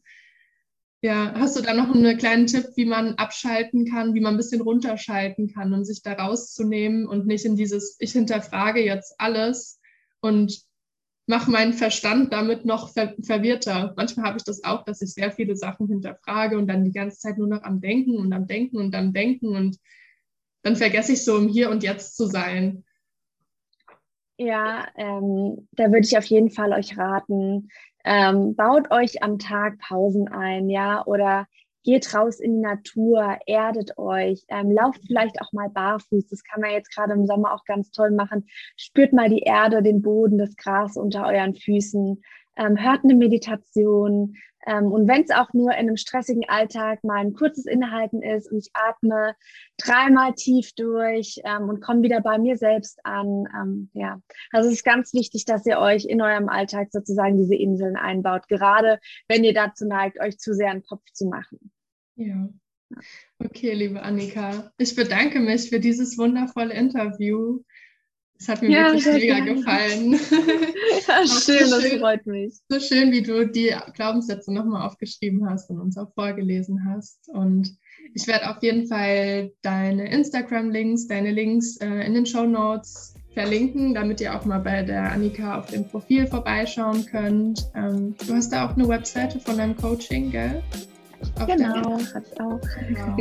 Ja, hast du da noch einen kleinen Tipp, wie man abschalten kann, wie man ein bisschen runterschalten kann, um sich da rauszunehmen und nicht in dieses, ich hinterfrage jetzt alles und mache meinen Verstand damit noch ver verwirrter. Manchmal habe ich das auch, dass ich sehr viele Sachen hinterfrage und dann die ganze Zeit nur noch am Denken und am Denken und am Denken und dann vergesse ich so im Hier und Jetzt zu sein. Ja, ähm, da würde ich auf jeden Fall euch raten, ähm, baut euch am Tag Pausen ein, ja, oder geht raus in die Natur, erdet euch, ähm, lauft vielleicht auch mal barfuß. Das kann man jetzt gerade im Sommer auch ganz toll machen. Spürt mal die Erde, den Boden, das Gras unter euren Füßen. Ähm, hört eine Meditation, ähm, und wenn es auch nur in einem stressigen Alltag mal ein kurzes Innehalten ist und ich atme dreimal tief durch ähm, und komme wieder bei mir selbst an. Ähm, ja, also es ist ganz wichtig, dass ihr euch in eurem Alltag sozusagen diese Inseln einbaut, gerade wenn ihr dazu neigt, euch zu sehr einen Kopf zu machen. Ja. Okay, liebe Annika, ich bedanke mich für dieses wundervolle Interview. Es hat mir ja, wirklich mega gerne. gefallen. Ja, schön, so das freut mich. So schön, wie du die Glaubenssätze nochmal aufgeschrieben hast und uns auch vorgelesen hast. Und ich werde auf jeden Fall deine Instagram-Links, deine Links äh, in den Show Notes verlinken, damit ihr auch mal bei der Annika auf dem Profil vorbeischauen könnt. Ähm, du hast da auch eine Webseite von deinem Coaching, gell? Genau, hat ich auch. Genau.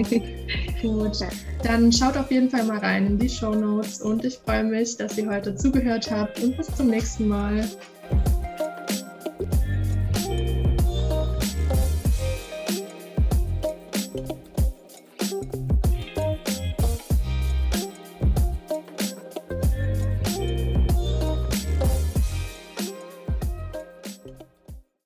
Gut. Dann schaut auf jeden Fall mal rein in die Show Notes und ich freue mich, dass ihr heute zugehört habt und bis zum nächsten Mal.